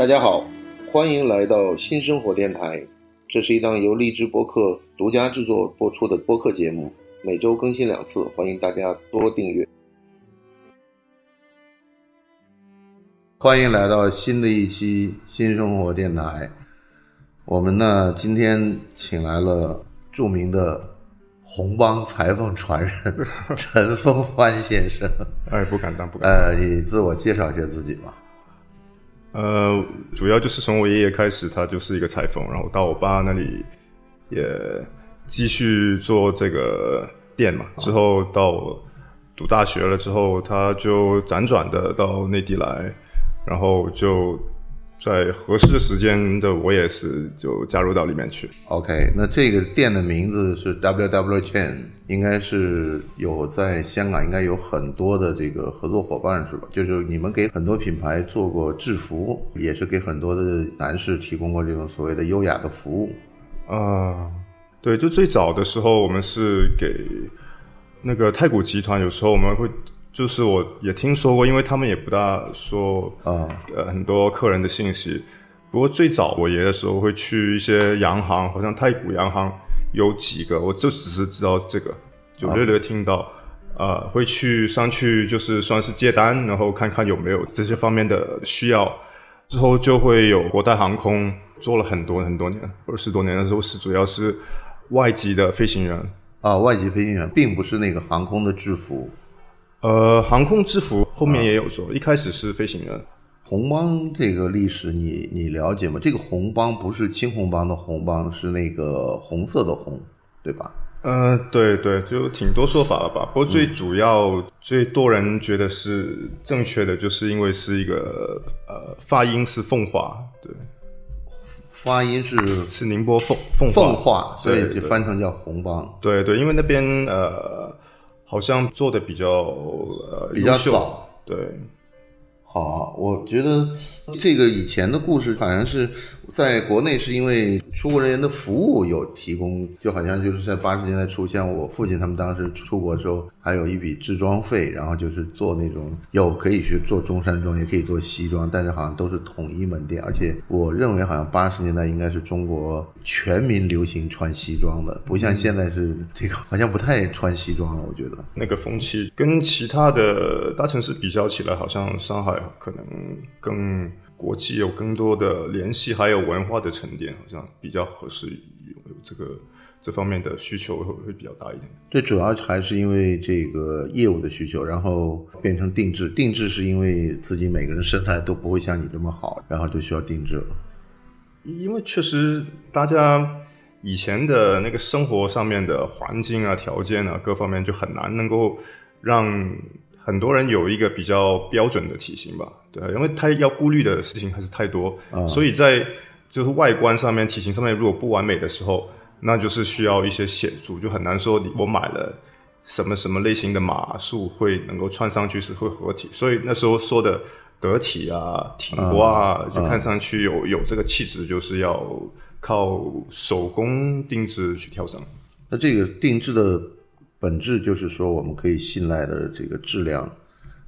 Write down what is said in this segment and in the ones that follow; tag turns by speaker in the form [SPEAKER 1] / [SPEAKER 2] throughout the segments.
[SPEAKER 1] 大家好，欢迎来到新生活电台。这是一档由荔枝播客独家制作播出的播客节目，每周更新两次，欢迎大家多订阅。欢迎来到新的一期新生活电台。我们呢，今天请来了著名的红帮裁缝传人陈风欢先生。
[SPEAKER 2] 哎，不敢当，不敢当。
[SPEAKER 1] 呃，你自我介绍一下自己吧。
[SPEAKER 2] 呃，主要就是从我爷爷开始，他就是一个裁缝，然后到我爸那里也继续做这个店嘛。之后到我读大学了之后，他就辗转的到内地来，然后就。在合适的时间的，我也是就加入到里面去。
[SPEAKER 1] OK，那这个店的名字是 WW Chain，应该是有在香港应该有很多的这个合作伙伴是吧？就是你们给很多品牌做过制服，也是给很多的男士提供过这种所谓的优雅的服务。
[SPEAKER 2] 啊，对，就最早的时候，我们是给那个太古集团，有时候我们会。就是我也听说过，因为他们也不大说啊，呃，很多客人的信息。不过最早我爷的时候会去一些洋行，好像太古洋行有几个，我就只是知道这个，就略略听到，呃，会去上去就是算是接单，然后看看有没有这些方面的需要。之后就会有国泰航空做了很多很多年，二十多年的时候是主要是外籍的飞行员
[SPEAKER 1] 啊，外籍飞行员并不是那个航空的制服。
[SPEAKER 2] 呃，航空制服后面也有做，一开始是飞行员。
[SPEAKER 1] 红帮这个历史你你了解吗？这个红帮不是青红帮的红帮，是那个红色的红，对吧？
[SPEAKER 2] 呃，对对，就挺多说法了吧。不过最主要、最多人觉得是正确的，就是因为是一个呃发音是凤华，对，
[SPEAKER 1] 发音是
[SPEAKER 2] 是宁波凤凤
[SPEAKER 1] 凤化，所以就翻成叫红帮。
[SPEAKER 2] 对对，因为那边呃。好像做的比较呃
[SPEAKER 1] 比较早，
[SPEAKER 2] 对。
[SPEAKER 1] 好，我觉得这个以前的故事好像是在国内是因为出国人员的服务有提供，就好像就是在八十年代初，像我父亲他们当时出国的时候，还有一笔制装费，然后就是做那种有可以去做中山装，也可以做西装，但是好像都是统一门店，而且我认为好像八十年代应该是中国全民流行穿西装的，不像现在是这个好像不太穿西装了，我觉得
[SPEAKER 2] 那个风气跟其他的大城市比较起来，好像上海。可能更国际有更多的联系，还有文化的沉淀，好像比较合适有有这个这方面的需求会会比较大一点。
[SPEAKER 1] 最主要还是因为这个业务的需求，然后变成定制。定制是因为自己每个人身材都不会像你这么好，然后就需要定制了。
[SPEAKER 2] 因为确实大家以前的那个生活上面的环境啊、条件啊各方面就很难能够让。很多人有一个比较标准的体型吧，对，因为他要顾虑的事情还是太多，所以在就是外观上面、体型上面如果不完美的时候，那就是需要一些显著，就很难说我买了什么什么类型的码数会能够穿上去是会合体，所以那时候说的得体啊、挺刮啊，就看上去有有这个气质，就是要靠手工定制去调整。
[SPEAKER 1] 那这个定制的。本质就是说，我们可以信赖的这个质量，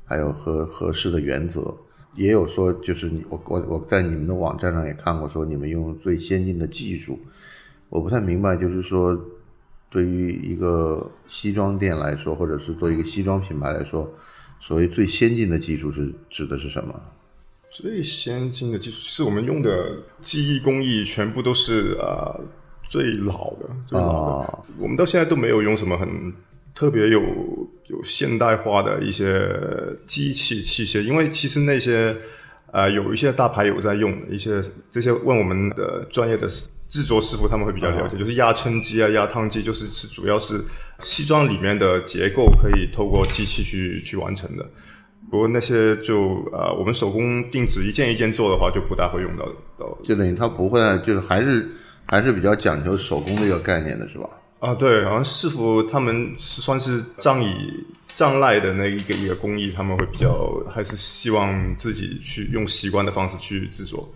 [SPEAKER 1] 还有合合适的原则，也有说就是你我我我在你们的网站上也看过，说你们用最先进的技术。我不太明白，就是说，对于一个西装店来说，或者是做一个西装品牌来说，所谓最先进的技术是指的是什么？
[SPEAKER 2] 最先进的技术，其实我们用的技艺工艺全部都是啊。最老的，最老的，我们到现在都没有用什么很特别有有现代化的一些机器器械，因为其实那些呃有一些大牌有在用一些这些问我们的专业的制作师傅他们会比较了解，就是压撑机啊、压烫机，就是是主要是西装里面的结构可以透过机器去去完成的。不过那些就呃我们手工定制一件一件做的话，就不大会用到到，
[SPEAKER 1] 就等于它不会就是还是。还是比较讲究手工的一个概念的是吧？
[SPEAKER 2] 啊，对，好像师傅他们是算是仗以仗赖的那一个一个工艺，他们会比较还是希望自己去用习惯的方式去制作。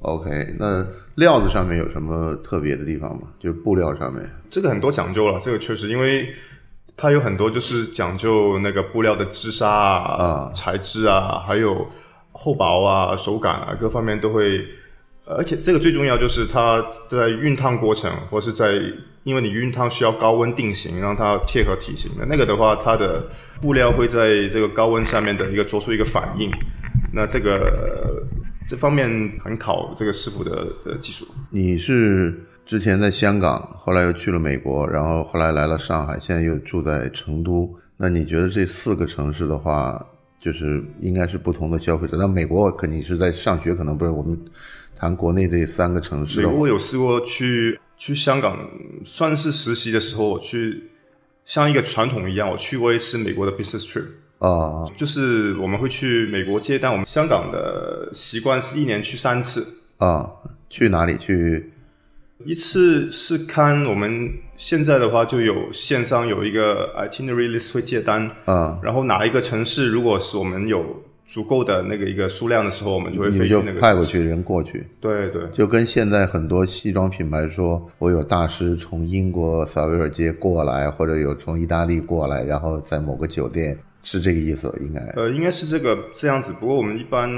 [SPEAKER 1] OK，那料子上面有什么特别的地方吗？就是布料上面，
[SPEAKER 2] 这个很多讲究了，这个确实，因为它有很多就是讲究那个布料的织纱啊、材质啊，还有厚薄啊、手感啊各方面都会，而且这个最重要就是它在熨烫过程或是在，因为你熨烫需要高温定型，让它贴合体型的那个的话，它的布料会在这个高温下面的一个做出一个反应，那这个这方面很考这个师傅的的技术。
[SPEAKER 1] 你是之前在香港，后来又去了美国，然后后来来了上海，现在又住在成都。那你觉得这四个城市的话，就是应该是不同的消费者？那美国肯定是在上学，可能不是我们谈国内这三个城市的话。
[SPEAKER 2] 美国有试过去去香港，算是实习的时候，我去像一个传统一样，我去过一次美国的 business trip。
[SPEAKER 1] 啊，
[SPEAKER 2] 就是我们会去美国接单。我们香港的习惯是一年去三次。
[SPEAKER 1] 啊，去哪里去？
[SPEAKER 2] 一次是看我们现在的话，就有线上有一个 itinerary list 会接单，
[SPEAKER 1] 啊，
[SPEAKER 2] 然后哪一个城市，如果是我们有足够的那个一个数量的时候，我们就会
[SPEAKER 1] 你就
[SPEAKER 2] 飞去那个
[SPEAKER 1] 派过去人过去。
[SPEAKER 2] 对对
[SPEAKER 1] 就跟现在很多西装品牌说，我有大师从英国萨维尔街过来，或者有从意大利过来，然后在某个酒店，是这个意思，应该。
[SPEAKER 2] 呃，应该是这个这样子。不过我们一般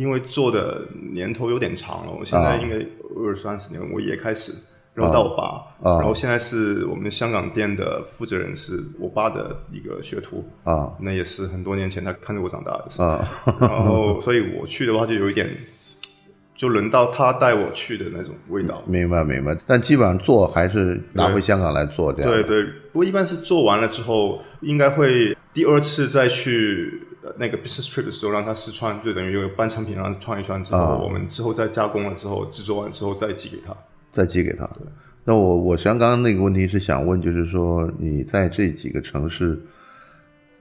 [SPEAKER 2] 因为做的年头有点长了，我现在
[SPEAKER 1] 啊
[SPEAKER 2] 应该二三十年，我也开始，然后到我爸，
[SPEAKER 1] 啊
[SPEAKER 2] 然后现在是我们香港店的负责人是我爸的一个学徒，
[SPEAKER 1] 啊
[SPEAKER 2] 那也是很多年前他看着我长大的事。
[SPEAKER 1] 啊
[SPEAKER 2] 然后，所以我去的话就有一点，就轮到他带我去的那种味道。
[SPEAKER 1] 明白明白。但基本上做还是拿回香港来做这样。
[SPEAKER 2] 对对，不过一般是做完了之后，应该会第二次再去呃那个 business trip 的时候让他试穿，就等于有个半成品让他穿一穿之后，
[SPEAKER 1] 啊
[SPEAKER 2] 我们之后再加工了之后，制作完之后再寄给他。
[SPEAKER 1] 再寄给他。那我我实际上刚刚那个问题是想问，就是说你在这几个城市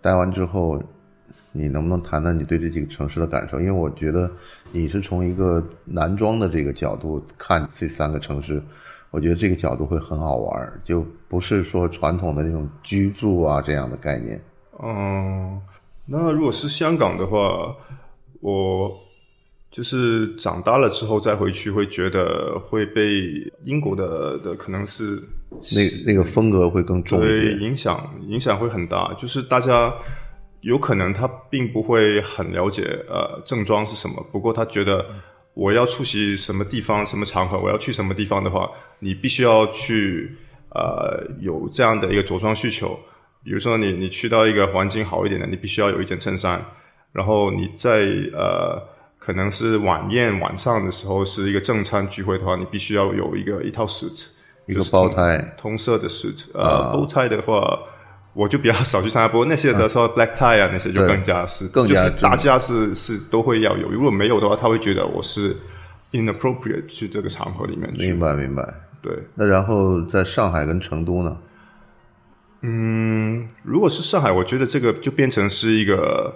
[SPEAKER 1] 待完之后，你能不能谈谈你对这几个城市的感受？因为我觉得你是从一个男装的这个角度看这三个城市，我觉得这个角度会很好玩，就不是说传统的那种居住啊这样的概念。
[SPEAKER 2] 嗯，那如果是香港的话，我就是长大了之后再回去，会觉得会被英国的的可能是
[SPEAKER 1] 那那个风格会更重一
[SPEAKER 2] 对
[SPEAKER 1] 点。
[SPEAKER 2] 影响影响会很大，就是大家有可能他并不会很了解呃正装是什么，不过他觉得我要出席什么地方、什么场合，我要去什么地方的话，你必须要去呃有这样的一个着装需求。比如说你你去到一个环境好一点的，你必须要有一件衬衫，然后你在呃可能是晚宴晚上的时候是一个正餐聚会的话，你必须要有一个一套 suit，
[SPEAKER 1] 一个包胎
[SPEAKER 2] 同色的 suit，呃，bow tie 的话，我就比较少去参加。不过那些的说 black tie 啊，那些就更加是，
[SPEAKER 1] 更加
[SPEAKER 2] 就是大家是是都会要有。如果没有的话，他会觉得我是 inappropriate 去这个场合里面去。
[SPEAKER 1] 明白明白。
[SPEAKER 2] 对，
[SPEAKER 1] 那然后在上海跟成都呢？
[SPEAKER 2] 嗯，如果是上海，我觉得这个就变成是一个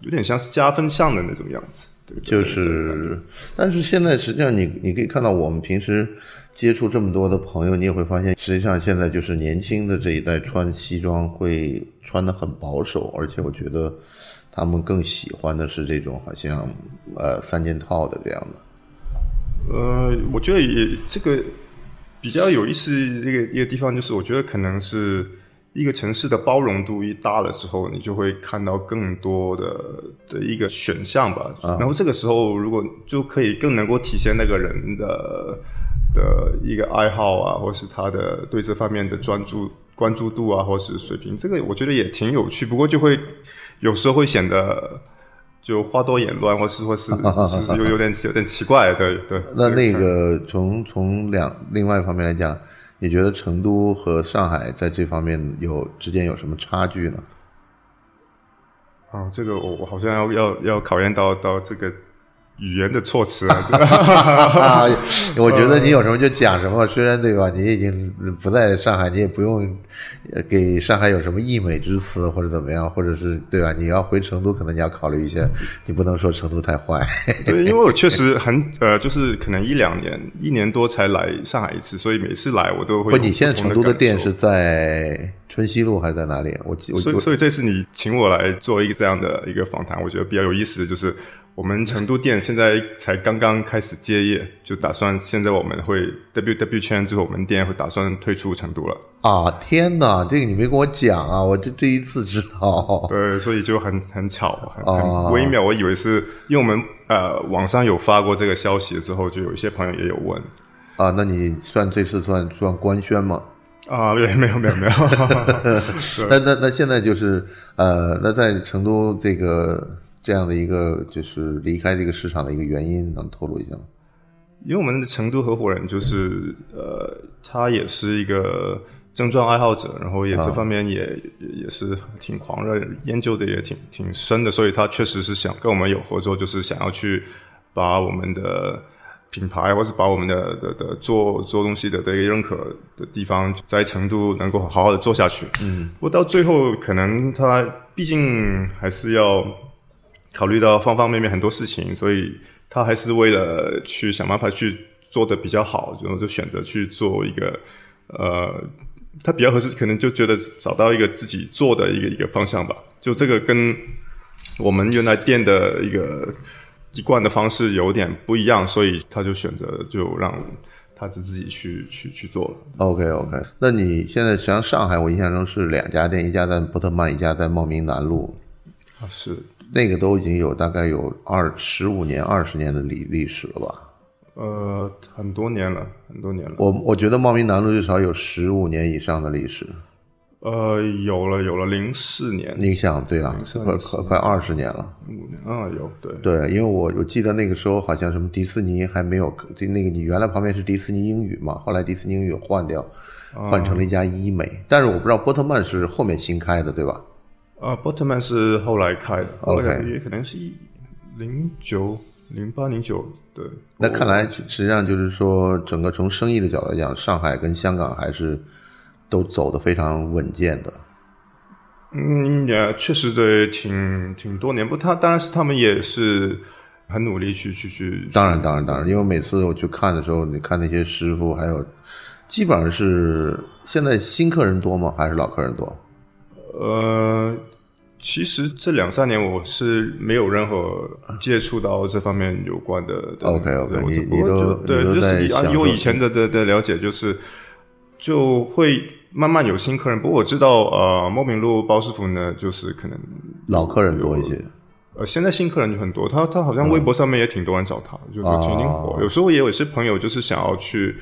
[SPEAKER 2] 有点像是加分项的那种样子。对，
[SPEAKER 1] 就是，但是现在实际上你你可以看到，我们平时接触这么多的朋友，你也会发现，实际上现在就是年轻的这一代穿西装会穿的很保守，而且我觉得他们更喜欢的是这种好像呃三件套的这样的。
[SPEAKER 2] 呃，我觉得也这个比较有意思这个一个地方，就是我觉得可能是一个城市的包容度一大了之后，你就会看到更多的的一个选项吧。然后这个时候，如果就可以更能够体现那个人的的一个爱好啊，或是他的对这方面的专注关注度啊，或是水平，这个我觉得也挺有趣。不过就会有时候会显得。就花多眼乱，或是或是 是是有有点有点奇怪，对对。
[SPEAKER 1] 那那个从从两另外一方面来讲，你觉得成都和上海在这方面有之间有什么差距呢？
[SPEAKER 2] 啊，这个我我好像要要要考验到到这个语言的措辞啊。
[SPEAKER 1] 啊，我觉得你有什么就讲什么，虽然对吧？你已经不在上海，你也不用呃给上海有什么溢美之词或者怎么样，或者是对吧？你要回成都，可能你要考虑一下，你不能说成都太坏。
[SPEAKER 2] 对，因为我确实很呃，就是可能一两年、一年多才来上海一次，所以每次来我都会。
[SPEAKER 1] 不，你现在成都的店是
[SPEAKER 2] 是？
[SPEAKER 1] 在春熙路还是在哪里？我我
[SPEAKER 2] 所以，
[SPEAKER 1] 我
[SPEAKER 2] 所以这次你请我来做一个这样的一个访谈，我觉得比较有意思的就是，我们成都店现在才刚刚开始接业，就打算现在我们会 W W 圈之后，我们店会打算退出成都了。
[SPEAKER 1] 啊，天哪，这个你没跟我讲啊，我这第一次知道。
[SPEAKER 2] 对，所以就很很巧，很很微妙。我以为是因为我们呃网上有发过这个消息之后，就有一些朋友也有问。
[SPEAKER 1] 啊，那你算这次算算官宣吗？
[SPEAKER 2] 啊，对，没有没有 没有。
[SPEAKER 1] 那那那现在就是呃，那在成都这个这样的一个就是离开这个市场的一个原因，能透露一下吗？
[SPEAKER 2] 因为我们的成都合伙人就是呃，他也是一个症状爱好者，然后也这方面也也是挺狂热，研究的也挺挺深的，所以他确实是想跟我们有合作，就是想要去把我们的。品牌，或是把我们的的的做做东西的的一个认可的地方，在成都能够好好的做下去。嗯，不过到最后，可能他毕竟还是要考虑到方方面面很多事情，所以他还是为了去想办法去做的比较好，然后就选择去做一个呃，他比较合适，可能就觉得找到一个自己做的一个一个方向吧。就这个跟我们原来店的一个。一贯的方式有点不一样，所以他就选择就让他是自己去去去做了。
[SPEAKER 1] OK OK，那你现在实际上上海，我印象中是两家店，一家在波特曼，一家在茂名南路。
[SPEAKER 2] 啊，是
[SPEAKER 1] 那个都已经有大概有二十五年、二十年的历历史了吧？
[SPEAKER 2] 呃，很多年了，很多年了。
[SPEAKER 1] 我我觉得茂名南路至少有十五年以上的历史。
[SPEAKER 2] 呃，有了有了，零四年，
[SPEAKER 1] 你想对啊，快快快二十年了，
[SPEAKER 2] 五年啊，有对
[SPEAKER 1] 对，因为我我记得那个时候好像什么迪士尼还没有，就那个你原来旁边是迪士尼英语嘛，后来迪士尼英语换掉，换成了一家医美，但是我不知道波特曼是后面新开的对吧？
[SPEAKER 2] 啊，波特曼是后来开的
[SPEAKER 1] ，OK，
[SPEAKER 2] 也可能是一零九零八零九对。
[SPEAKER 1] 那看来实际上就是说，整个从生意的角度来讲，上海跟香港还是。都走得非常稳健的，
[SPEAKER 2] 嗯，也确实对，挺挺多年。不，他当然是他们也是很努力去去去。
[SPEAKER 1] 当然，当然，当然，因为每次我去看的时候，你看那些师傅，还有基本上是现在新客人多吗？还是老客人多？
[SPEAKER 2] 呃，其实这两三年我是没有任何接触到这方面有关的。
[SPEAKER 1] OK，OK，你你都
[SPEAKER 2] 对，就是以我以前的的的了解，就是就会。慢慢有新客人，不过我知道，呃，莫名路包师傅呢，就是可能
[SPEAKER 1] 老客人多一些。
[SPEAKER 2] 呃，现在新客人就很多，他他好像微博上面也挺多人找他，就挺挺火。有时候也有些朋友就是想要去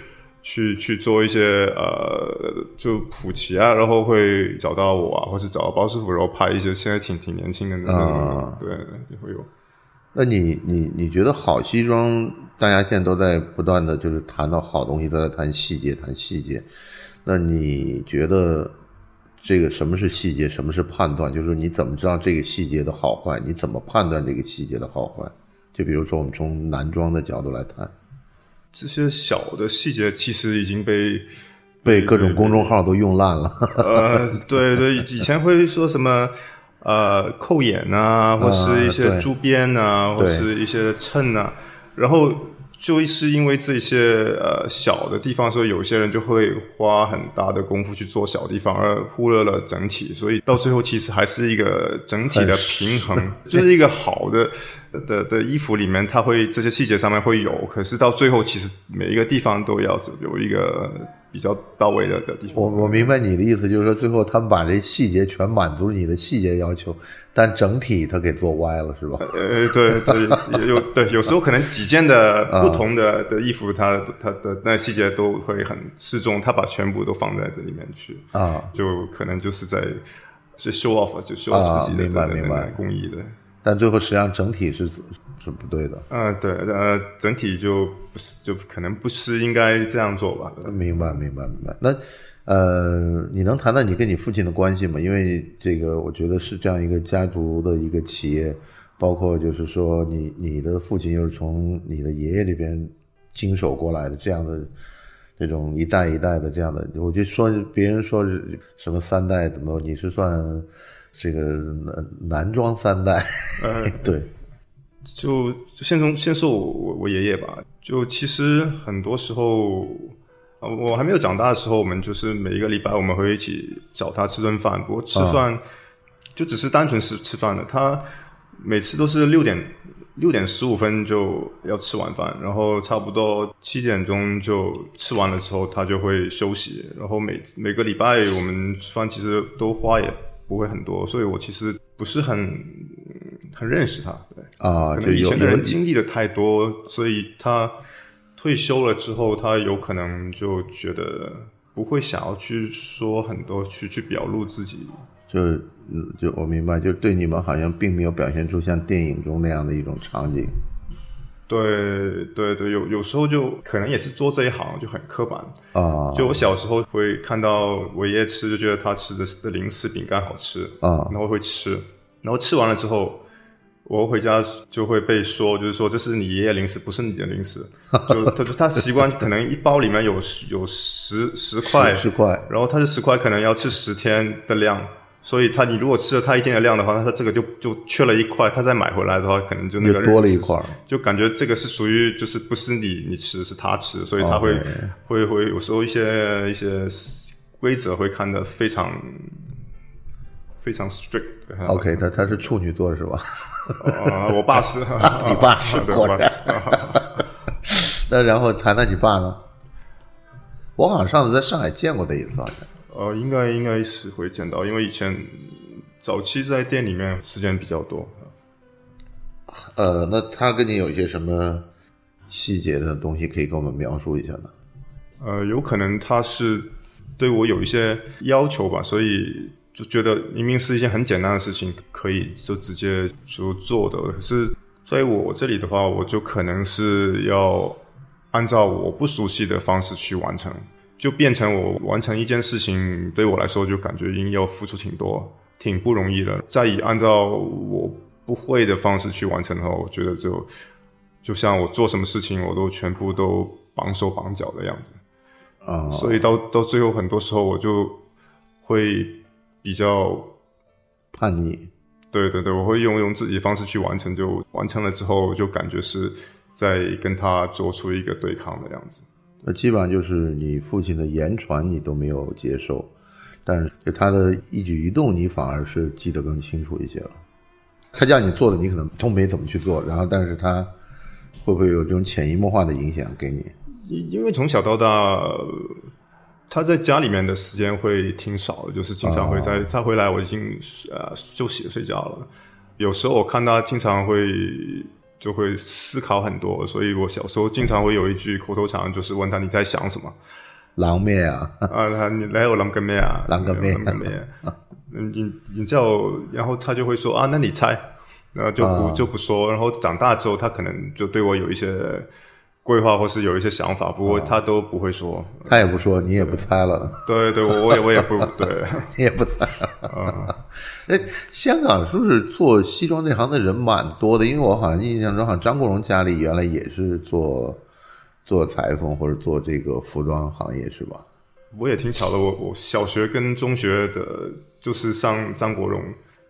[SPEAKER 2] 去去做一些呃，就普及啊，然后会找到我啊，或者找到包师傅，然后拍一些现在挺挺年轻的那种，对，也会有。
[SPEAKER 1] 那你你你觉得好西装，大家现在都在不断的就是谈到好东西，都在谈细节，谈细节。那你觉得这个什么是细节，什么是判断？就是你怎么知道这个细节的好坏？你怎么判断这个细节的好坏？就比如说我们从男装的角度来谈，
[SPEAKER 2] 这些小的细节其实已经被
[SPEAKER 1] 被各种公众号都用烂了。
[SPEAKER 2] 呃，对对，以前会说什么呃扣眼啊，或是一些珠边啊，或是一些衬啊，然后。就是因为这些呃小的地方，所以有些人就会花很大的功夫去做小地方，而忽略了整体，所以到最后其实还是一个整体的平衡，就是一个好的的的衣服里面，它会这些细节上面会有，可是到最后其实每一个地方都要有一个。比较到位的的地方，
[SPEAKER 1] 我我明白你的意思，就是说最后他们把这细节全满足你的细节要求，但整体他给做歪了，是吧？
[SPEAKER 2] 呃，对对，有对有时候可能几件的不同的的衣服，它它的那细节都会很适中，他把全部都放在这里面去
[SPEAKER 1] 啊，
[SPEAKER 2] 就可能就是在是 show off，就 show off 自己的
[SPEAKER 1] 明白明白
[SPEAKER 2] 工艺的。
[SPEAKER 1] 但最后实际上整体是是不对的。
[SPEAKER 2] 嗯，对，呃，整体就不是，就可能不是应该这样做吧。
[SPEAKER 1] 明白，明白，明白。那呃，你能谈谈你跟你父亲的关系吗？因为这个，我觉得是这样一个家族的一个企业，包括就是说，你你的父亲又是从你的爷爷这边经手过来的，这样的这种一代一代的这样的，我就说别人说什么三代怎么，你是算。这个男男装三代，
[SPEAKER 2] 呃，
[SPEAKER 1] 对，
[SPEAKER 2] 就先从先说我我我爷爷吧。就其实很多时候，我还没有长大的时候，我们就是每一个礼拜我们会一起找他吃顿饭。不过吃饭就只是单纯是吃饭的。他每次都是六点六点十五分就要吃晚饭，然后差不多七点钟就吃完了之后，他就会休息。然后每每个礼拜我们吃饭其实都花也不会很多，所以我其实不是很很认识他。对
[SPEAKER 1] 啊，
[SPEAKER 2] 可能以前的人经历的太多，所以他退休了之后，他有可能就觉得不会想要去说很多，去去表露自己。
[SPEAKER 1] 就就我明白，就对你们好像并没有表现出像电影中那样的一种场景。
[SPEAKER 2] 对对对，有有时候就可能也是做这一行就很刻板。
[SPEAKER 1] 啊
[SPEAKER 2] 就我小时候会看到我爷爷吃，就觉得他吃的的零食饼干好吃，
[SPEAKER 1] 啊
[SPEAKER 2] 然后会吃，然后吃完了之后，我回家就会被说，就是说这是你爷爷零食，不是你的零食。就他就他习惯可能一包里面有有十十块，
[SPEAKER 1] 十块
[SPEAKER 2] 然后他这十块可能要吃十天的量，所以他你如果吃了他一天的量的话，那他这个就就缺了一块，他再买回来的话，可能就那个
[SPEAKER 1] 多了一块
[SPEAKER 2] 就感觉这个是属于就是不是你你吃是他吃，所以他会会会有时候一些一些规则会看得非常非常 strict。
[SPEAKER 1] OK，他他是处女座是吧？
[SPEAKER 2] 呃，我爸是，
[SPEAKER 1] 你爸是果然。那然后谈谈你爸呢？我好像上次在上海见过他一次，好像。
[SPEAKER 2] 呃，应该应该是会见到，因为以前早期在店里面时间比较多。
[SPEAKER 1] 呃，那他跟你有一些什么细节的东西可以跟我们描述一下呢？
[SPEAKER 2] 呃，有可能他是对我有一些要求吧，所以就觉得明明是一件很简单的事情，可以就直接就做的。可是在我这里的话，我就可能是要按照我不熟悉的方式去完成，就变成我完成一件事情对我来说就感觉应要付出挺多，挺不容易的。再以按照我不会的方式去完成的话，我觉得就就像我做什么事情，我都全部都绑手绑脚的样子。
[SPEAKER 1] 啊、
[SPEAKER 2] 所以到到最后，很多时候我就会比较，
[SPEAKER 1] 叛逆
[SPEAKER 2] 对对对，我会用用自己的方式去完成，就完成了之后，就感觉是在跟他做出一个对抗的样子。
[SPEAKER 1] 那基本上就是你父亲的言传你都没有接受，但是就他的一举一动你反而是记得更清楚一些了。他叫你做的你可能都没怎么去做，然后但是他会不会有这种潜移默化的影响给你？
[SPEAKER 2] 因因为从小到大，呃他在家里面的时间会挺少的，就是经常会在、他回来我已经呃休息睡觉了。有时候我看他经常会就会思考很多，所以我小时候经常会有一句口头禅，就是问他你在想什么。
[SPEAKER 1] 狼咩啊，
[SPEAKER 2] 啊，他你来我狼个咩啊？
[SPEAKER 1] 狼个咩
[SPEAKER 2] 狼个咩？嗯，你你叫我，然后他就会说啊，那你猜，然后就不、
[SPEAKER 1] 啊
[SPEAKER 2] 就不说。然后长大之后，他可能就对我有一些规划，或是有一些想法，不过他都不会说。
[SPEAKER 1] 他也不说，你也不猜了，
[SPEAKER 2] 对对，我我也我也不 对，
[SPEAKER 1] 你也不猜了。哎，香港是不是做西装这行的人蛮多的？因为我好像印象中，好像张国荣家里原来也是做做裁缝或者做这个服装行业，是吧？
[SPEAKER 2] 我也挺巧的。我我小学跟中学的，就是上张国荣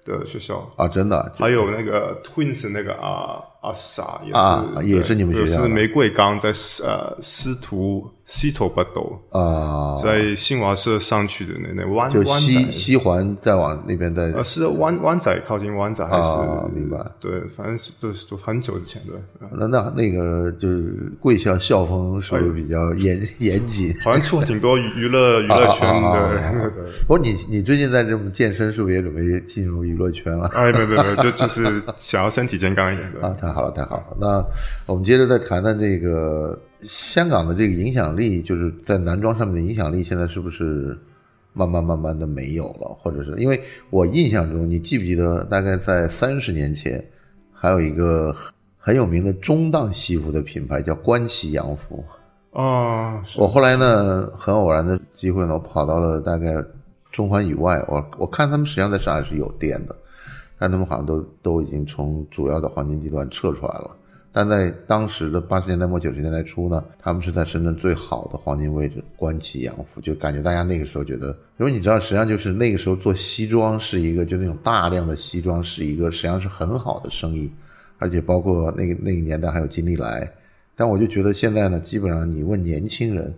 [SPEAKER 2] 的学校。
[SPEAKER 1] 啊，真的，
[SPEAKER 2] 还有那个 Twins 那个啊阿傻也是、
[SPEAKER 1] 啊也是你们学校
[SPEAKER 2] 是玫瑰岗在呃司徒西头巴斗，
[SPEAKER 1] 啊，
[SPEAKER 2] 在新华社上去的那那湾
[SPEAKER 1] 就，西西环再往那边再
[SPEAKER 2] 呃是湾湾仔靠近湾仔还是、
[SPEAKER 1] 啊明白。
[SPEAKER 2] 对，反正是都是都很久之前的，
[SPEAKER 1] 那那那个就是贵校校风是不是比较严严谨？
[SPEAKER 2] 好像出了挺多娱娱乐娱乐圈的
[SPEAKER 1] 不过你你最近在这么健身，是不是也准备进入娱乐圈了？
[SPEAKER 2] 哎，没有没有没有，就就是想要身体健康一点的。
[SPEAKER 1] 啊，太好了，太好了。那我们接着再谈谈这个香港的这个影响力，就是在男装上面的影响力，现在是不是慢慢慢慢的没有了？或者是因为我印象中，你记不记得，大概在三十年前，还有一个很有名的中档西服的品牌叫关西洋服。
[SPEAKER 2] 哦，
[SPEAKER 1] 我后来呢，很偶然的机会呢，我跑到了大概中环以外，我我看他们实际上在上海是有店的，但他们好像都都已经从主要的黄金地段撤出来了。但在当时的八十年代末九十年代初呢，他们是在深圳最好的黄金位置，关起洋服，就感觉大家那个时候觉得，因为你知道，实际上就是那个时候做西装是一个，就那种大量的西装是一个实际上是很好的生意，而且包括那个那个年代还有金利来，但我就觉得现在呢，基本上你问年轻人，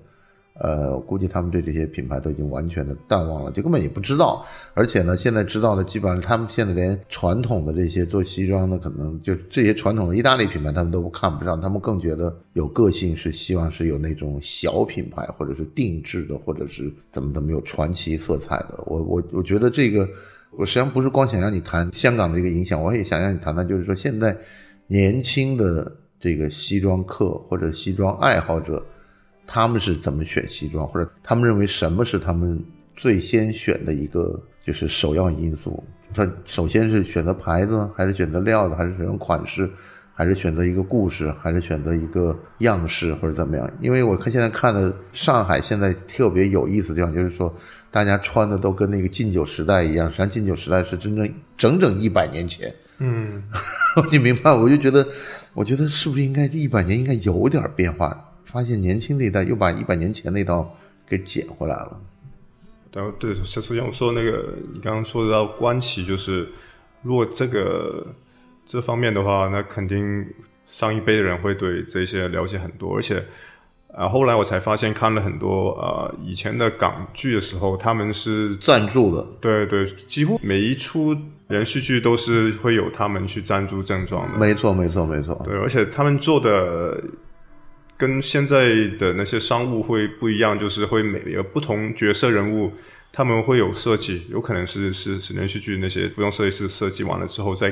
[SPEAKER 1] 呃，我估计他们对这些品牌都已经完全的淡忘了，就根本也不知道。而且呢，现在知道的基本上，他们现在连传统的这些做西装的，可能就这些传统的意大利品牌，他们都看不上。他们更觉得有个性，是希望是有那种小品牌，或者是定制的，或者是怎么怎么有传奇色彩的。我我我觉得这个，我实际上不是光想让你谈香港的这个影响，我也想让你谈谈，就是说现在年轻的这个西装客或者西装爱好者。他们是怎么选西装，或者他们认为什么是他们最先选的一个就是首要因素？他首先是选择牌子，还是选择料子，还是选择款式，还是选择一个故事，还是选择一个样式，或者怎么样？因为我看现在看的上海现在特别有意思的地方，就是说大家穿的都跟那个禁酒时代一样，实际上禁酒时代是真正整整一百年前。
[SPEAKER 2] 嗯，
[SPEAKER 1] 你明白？我就觉得，我觉得是不是应该这一百年应该有点变化？发现年轻这一代又把一百年前那套给捡回来了。
[SPEAKER 2] 然后对，首先我说那个你刚刚说的到关系，就是如果这个这方面的话，那肯定上一辈的人会对这些了解很多。而且啊，后来我才发现看了很多啊以前的港剧的时候，他们是
[SPEAKER 1] 赞助的。
[SPEAKER 2] 对对，几乎每一出连续剧都是会有他们去赞助正装的。
[SPEAKER 1] 没错，没错，没错。
[SPEAKER 2] 对，而且他们做的。跟现在的那些商务会不一样，就是会每个不同角色人物，他们会有设计，有可能是是是连续剧那些服装设计师设计完了之后，再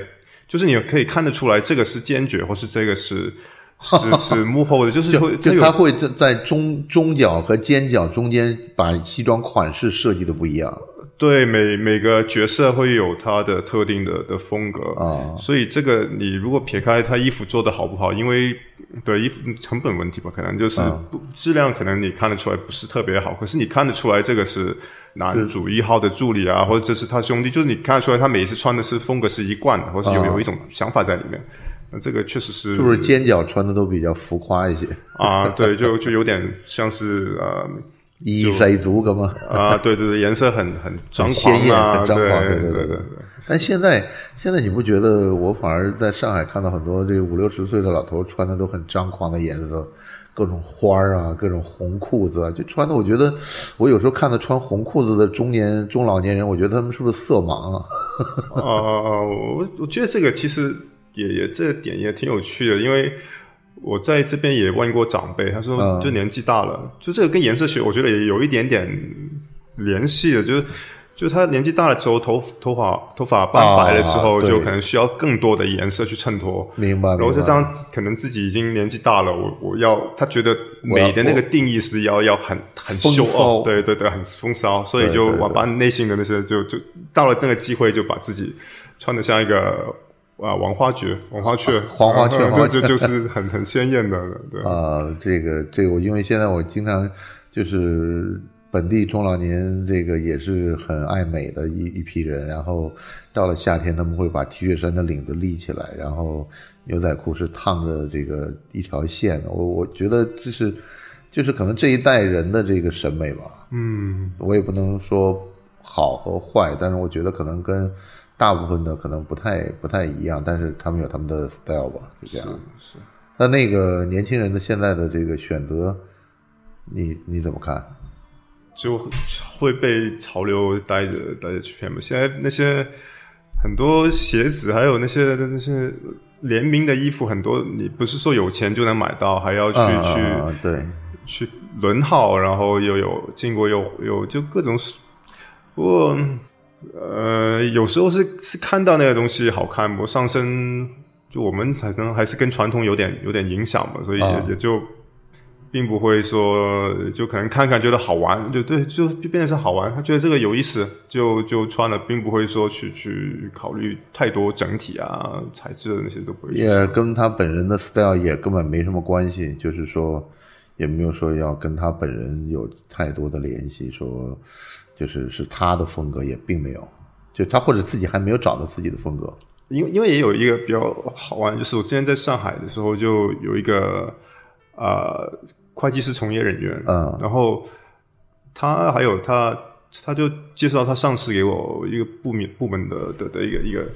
[SPEAKER 2] 就是你可以看得出来，这个是坚决，或是这个是 是是幕后的，就是会
[SPEAKER 1] 就他会在在中中角和尖角中间把西装款式设计的不一样。
[SPEAKER 2] 对，每每个角色会有他的特定的的风格
[SPEAKER 1] 啊，
[SPEAKER 2] 所以这个你如果撇开他衣服做的好不好，因为对衣服成本问题吧，可能就是质量可能你看得出来不是特别好，可是你看得出来这个是男主一号的助理啊，或者这是他兄弟，就是你看得出来他每一次穿的是风格是一贯的，或是有有一种想法在里面，那这个确实是
[SPEAKER 1] 是不是尖角穿的都比较浮夸一些
[SPEAKER 2] 啊？对，就就有点像是呃。
[SPEAKER 1] 一塞足个吗？
[SPEAKER 2] 啊，对对对，颜色很很
[SPEAKER 1] 很鲜艳，很张
[SPEAKER 2] 狂，
[SPEAKER 1] 对对对对对。但现在现在你不觉得我反而在上海看到很多这五六十岁的老头穿的都很张狂的颜色，各种花儿啊，各种红裤子，就穿的我觉得我有时候看到穿红裤子的中年中老年人，我觉得他们是不是色盲啊？
[SPEAKER 2] 啊 啊！我我觉得这个其实也也这点也挺有趣的，因为。我在这边也问过长辈，他说就年纪大了，就这个跟颜色学，我觉得也有一点点联系的，就是就是他年纪大了之后，头头发头发斑白了之后，就可能需要更多的颜色去衬托。
[SPEAKER 1] 明白。然
[SPEAKER 2] 后就这样可能自己已经年纪大了，我我要他觉得美的那个定义是要要很很
[SPEAKER 1] 风骚，
[SPEAKER 2] 对对对，很风骚，所以就我把内心的那些就就到了那个机会，就把自己穿的像一个。啊，王花雀，王花雀，
[SPEAKER 1] 黄花雀，
[SPEAKER 2] 就就是很很鲜艳的，对。
[SPEAKER 1] 啊，这个这个我因为现在我经常就是本地中老年这个也是很爱美的一一批人，然后到了夏天他们会把 T 恤衫的领子立起来，然后牛仔裤是烫着这个一条线的，我我觉得这是就是可能这一代人的这个审美吧，
[SPEAKER 2] 嗯，
[SPEAKER 1] 我也不能说好和坏，但是我觉得可能跟。大部分的可能不太不太一样，但是他们有他们的 style 吧，是这样。
[SPEAKER 2] 是。
[SPEAKER 1] 那那个年轻人的现在的这个选择，你你怎么看？
[SPEAKER 2] 就会被潮流带着带着去骗嘛？现在那些很多鞋子，还有那些那些联名的衣服，很多你不是说有钱就能买到，还要去去
[SPEAKER 1] 对
[SPEAKER 2] 去轮号，然后又有经过又有就各种，不过。呃，有时候是是看到那个东西好看，不上身，就我们可能还是跟传统有点有点影响嘛，所以也也就并不会说，就可能看看觉得好玩，就对，就就变成是好玩，他觉得这个有意思，就就穿了，并不会说去去考虑太多整体啊材质的那些都不会。
[SPEAKER 1] 也跟他本人的 style 也根本没什么关系，就是说也没有说要跟他本人有太多的联系，说。就是是他的风格也并没有，就他或者自己还没有找到自己的风格。
[SPEAKER 2] 因为因为也有一个比较好玩，就是我之前在上海的时候，就有一个呃会计师从业人员，
[SPEAKER 1] 嗯，
[SPEAKER 2] 然后他还有他他就介绍他上司给我一个部门部门的的的一个一个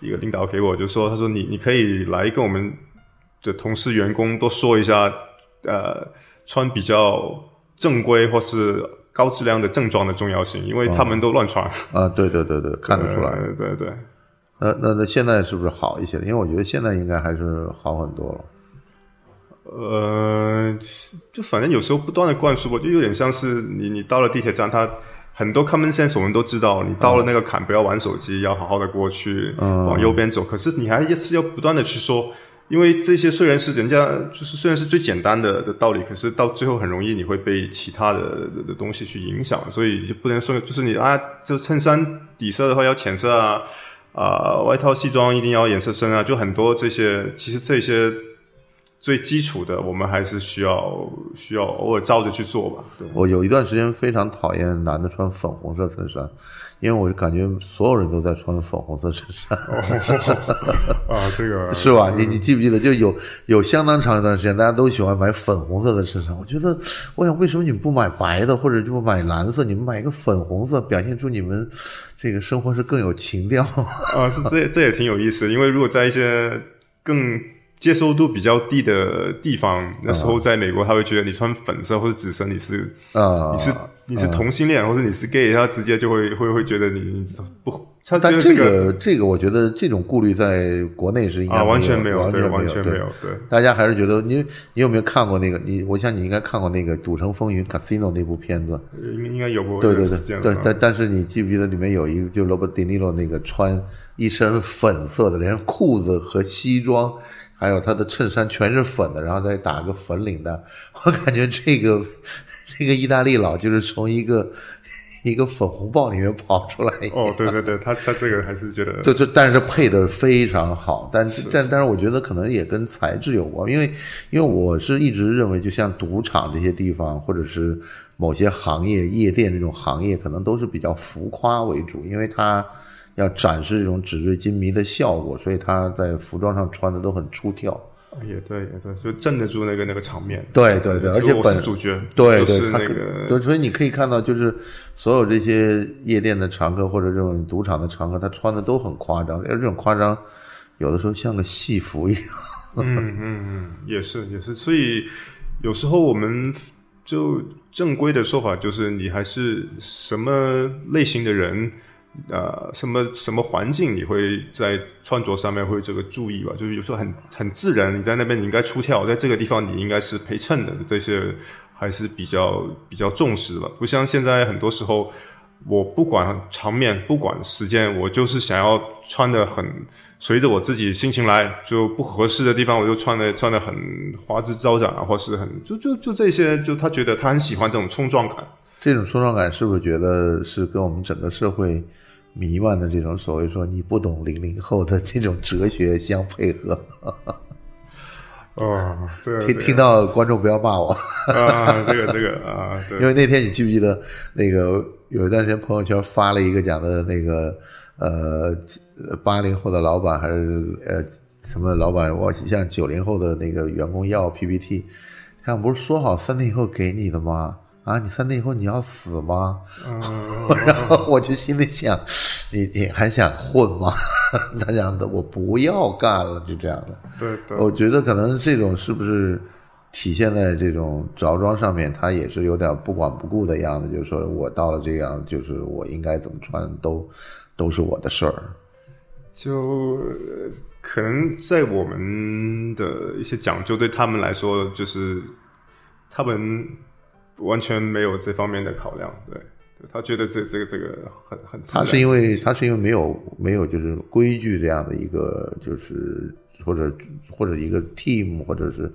[SPEAKER 2] 一个领导给我，就说他说你你可以来跟我们的同事员工都说一下，呃，穿比较。正规或是高质量的症状的重要性，因为他们都乱穿。
[SPEAKER 1] 啊，对对对对，看得出来。
[SPEAKER 2] 呃对对。
[SPEAKER 1] 那那那现在是不是好一些了？因为我觉得现在应该还是好很多了。
[SPEAKER 2] 呃，就反正有时候不断的灌输吧，就有点像是你你到了地铁站，它很多 common sense 我们都知道，你到了那个坎不要玩手机，要好好的过去，
[SPEAKER 1] 嗯
[SPEAKER 2] 往右边走。可是你还是要不断的去说，因为这些虽然是人家就是虽然是最简单的的道理，可是到最后很容易你会被其他的的东西去影响，所以就不能说就是你啊，就衬衫底色的话要浅色啊。啊、外套西装一定要颜色深啊，就很多这些，其实这些最基础的，我们还是需要需要偶尔照着去做吧。对，
[SPEAKER 1] 我有一段时间非常讨厌男的穿粉红色衬衫，因为我就感觉所有人都在穿粉红色衬衫，
[SPEAKER 2] 啊，这个
[SPEAKER 1] 是吧？你你记不记得，就有有相当长一段时间，大家都喜欢买粉红色的衬衫。我觉得，我想为什么你们不买白的，或者就买蓝色？你们买一个粉红色，表现出你们这个生活是更有情调。
[SPEAKER 2] 啊，是这这也挺有意思，因为如果在一些更接受度比较低的地方，那时候在美国，他会觉得你穿粉色或者紫色，你是
[SPEAKER 1] 啊
[SPEAKER 2] 你是你是同性恋，或者你是 gay，他直接就会会会觉得你你不，他
[SPEAKER 1] 但这个这个，我觉得这种顾虑在国内是应该
[SPEAKER 2] 啊完全
[SPEAKER 1] 没
[SPEAKER 2] 没有
[SPEAKER 1] 完全对
[SPEAKER 2] 完全没有对。
[SPEAKER 1] 大家还是觉得你你有没有看过那个？你我想你应该看过那个《赌城风云》Casino 那部片子。
[SPEAKER 2] 应应该有过
[SPEAKER 1] 对对对对，但但是你记不记得里面有一个，就是罗伯·迪尼罗那个穿一身粉色的，连裤子和西装，还有他的衬衫全是粉的，然后再打个粉领带。我感觉这个 这个意大利佬就是从一个 一个粉红豹里面跑出来。
[SPEAKER 2] 哦，对对对，他他这个还是觉得
[SPEAKER 1] 就就但是配的非常好，但但但是我觉得可能也跟材质有关，因为因为我是一直认为，就像赌场这些地方，或者是某些行业、夜店这种行业，可能都是比较浮夸为主，因为它要展示这种纸醉金迷的效果，所以他在服装上穿的都很出挑。
[SPEAKER 2] 也对也对，就镇得住那个那个场面。
[SPEAKER 1] 对对对，而且本
[SPEAKER 2] 主角，
[SPEAKER 1] 对对，他可对，所以你可以看到，就是所有这些夜店的常客或者这种赌场的常客，他穿的都很夸张，而这种夸张有的时候像个戏服一样。
[SPEAKER 2] 嗯嗯嗯，也是也是，所以有时候我们就正规的说法就是，你还是什么类型的人，呃，什么什么环境，你会在穿着上面会这个注意吧？就是有时候很很自然，你在那边你应该出跳，在这个地方你应该是陪衬的，这些还是比较比较重视吧。不像现在很多时候。我不管场面，不管时间，我就是想要穿的很随着我自己心情来，就不合适的地方我就穿的穿的很花枝招展啊，或是很就就就这些，就他觉得他很喜欢这种冲撞感。
[SPEAKER 1] 这种冲撞感是不是觉得是跟我们整个社会弥漫的这种所谓说你不懂零零后的这种哲学相配合？
[SPEAKER 2] 哦，这
[SPEAKER 1] 听听到观众不要骂我，
[SPEAKER 2] 啊，这个这个啊，对，
[SPEAKER 1] 因为那天你记不记得那个有一段时间朋友圈发了一个讲的那个呃八零后的老板还是呃什么老板，我向九零后的那个员工要 PPT，他不是说好三天以后给你的吗？啊，你三天以后你要死吗？
[SPEAKER 2] 嗯，
[SPEAKER 1] 然后我就心里想，你你还想混吗？他讲的我不要干了，就这样的。
[SPEAKER 2] 对对，
[SPEAKER 1] 我觉得可能这种是不是体现在这种着装上面，他也是有点不管不顾的样子，就是说我到了这样，就是我应该怎么穿都都是我的事儿。
[SPEAKER 2] 就呃可能在我们的一些讲究，对他们来说，就是他们完全没有这方面的考量，对。他觉得这这个这个很很，
[SPEAKER 1] 他是因为他是因为没有没有就是规矩这样的一个就是或者或者一个 team 或者是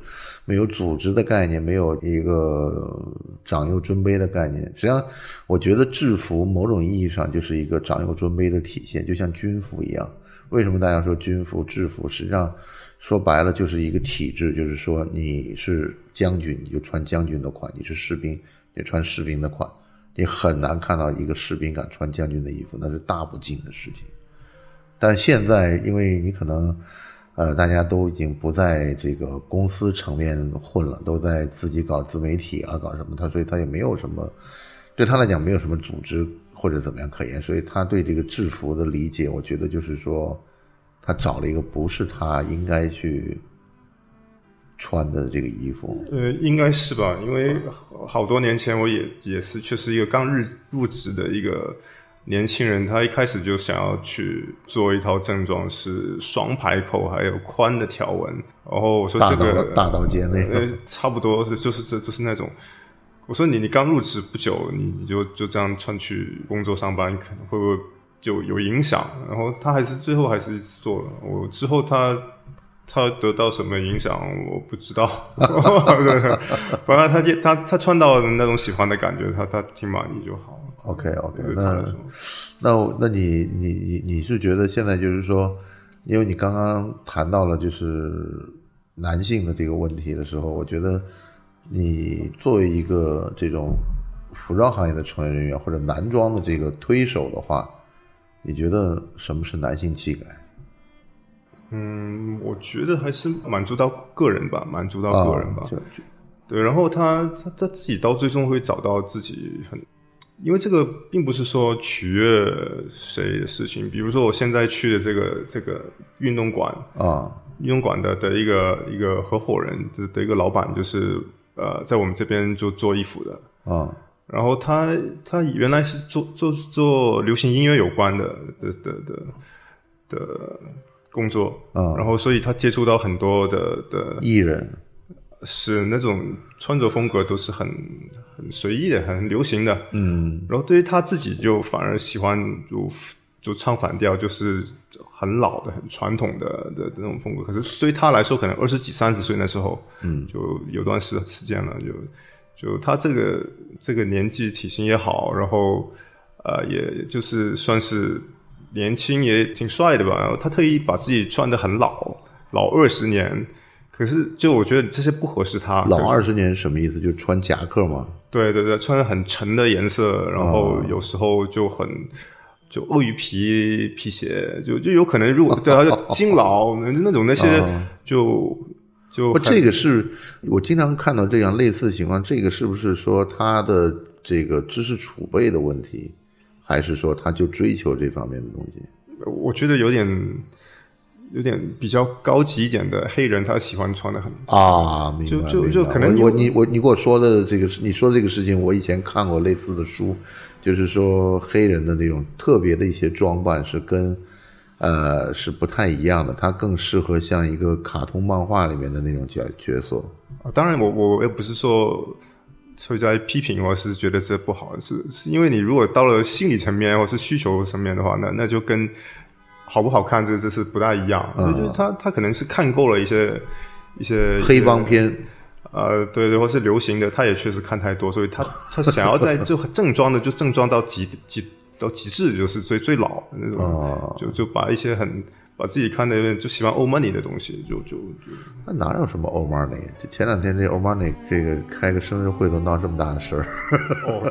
[SPEAKER 1] 没有组织的概念，没有一个长幼尊卑的概念。实际上，我觉得制服某种意义上就是一个长幼尊卑的体现，就像军服一样。为什么大家说军服制服？实际上说白了就是一个体制，就是说你是将军，你就穿将军的款；你是士兵，你穿士兵的款。你很难看到一个士兵敢穿将军的衣服，那是大不敬的事情。但现在，因为你可能，呃，大家都已经不在这个公司层面混了，都在自己搞自媒体啊，搞什么，他所以他也没有什么，对他来讲没有什么组织或者怎么样可言，所以他对这个制服的理解，我觉得就是说，他找了一个不是他应该去穿的这个衣服。
[SPEAKER 2] 呃，应该是吧，因为好多年前我也也是，确实一个刚入入职的一个年轻人，他一开始就想要去做一套正装，是双排扣还有宽的条纹。然后我说这个
[SPEAKER 1] 大刀尖那个，
[SPEAKER 2] 差不多是就是这就是那种。我说你你刚入职不久，你你就就这样穿去工作上班，可能会不会就有影响？然后他还是最后还是做了。我之后他。他得到什么影响我不知道，反正他他他穿到那种喜欢的感觉，他他挺满意就好。
[SPEAKER 1] OK OK，那那那你你你你是觉得现在就是说，因为你刚刚谈到了就是男性的这个问题的时候，我觉得你作为一个这种服装行业的从业人员或者男装的这个推手的话，你觉得什么是男性气概？
[SPEAKER 2] 嗯，我觉得还是满足到个人吧，满足到个人吧。对，然后他他他自己到最终会找到自己很，因为这个并不是说取悦谁的事情。比如说我现在去的这个这个运动馆
[SPEAKER 1] 啊，
[SPEAKER 2] 运动馆的的一个一个合伙人的的一个老板，就是呃，在我们这边就做衣服的
[SPEAKER 1] 啊。
[SPEAKER 2] 然后他他原来是做做做流行音乐有关的的的的的。工作，
[SPEAKER 1] 嗯，
[SPEAKER 2] 然后所以他接触到很多的的
[SPEAKER 1] 艺人，
[SPEAKER 2] 是那种穿着风格都是很很随意的，很流行的，
[SPEAKER 1] 嗯，
[SPEAKER 2] 然后对于他自己就反而喜欢就就唱反调，就是很老的、很传统的的那种风格。可是对于他来说，可能二十几、三十岁那时候，
[SPEAKER 1] 嗯，
[SPEAKER 2] 就有段时时间了，就就他这个这个年纪，体型也好，然后呃，也就是算是。年轻也挺帅的吧？然后他特意把自己穿的很老，老二十年。可是就我觉得这些不合适他。
[SPEAKER 1] 老二十年什么意思？就穿夹克吗？
[SPEAKER 2] 对对对，穿的很沉的颜色，然后有时候就很就鳄鱼皮皮鞋，就就有可能如果对，就 金老那种那些就就。
[SPEAKER 1] 不，这个是我经常看到这样类似情况。这个是不是说他的这个知识储备的问题？还是说他就追求这方面的东西？
[SPEAKER 2] 我觉得有点有点比较高级一点的黑人，他喜欢穿的很
[SPEAKER 1] 啊，明
[SPEAKER 2] 白。就就就可能
[SPEAKER 1] 我你我你给我说的这个，你说的这个事情，我以前看过类似的书，就是说黑人的那种特别的一些装扮是跟呃是不太一样的，它更适合像一个卡通漫画里面的那种角角色
[SPEAKER 2] 啊。当然，我我也不是说。会在批评，我是觉得这不好，是是因为你如果到了心理层面或是需求层面的话，那那就跟好不好看这这是不大一样。嗯，他他可能是看够了一些一些
[SPEAKER 1] 黑帮片，
[SPEAKER 2] 呃，对对，或是流行的，他也确实看太多，所以他他想要在就正装的就正装到极极到极致，就是最最老的那种，就就把一些很。把自己看的就喜欢欧 money 的东西，就就就
[SPEAKER 1] 那哪有什么欧 money？就前两天这欧 money 这个开个生日会都闹这么大的事儿。哦。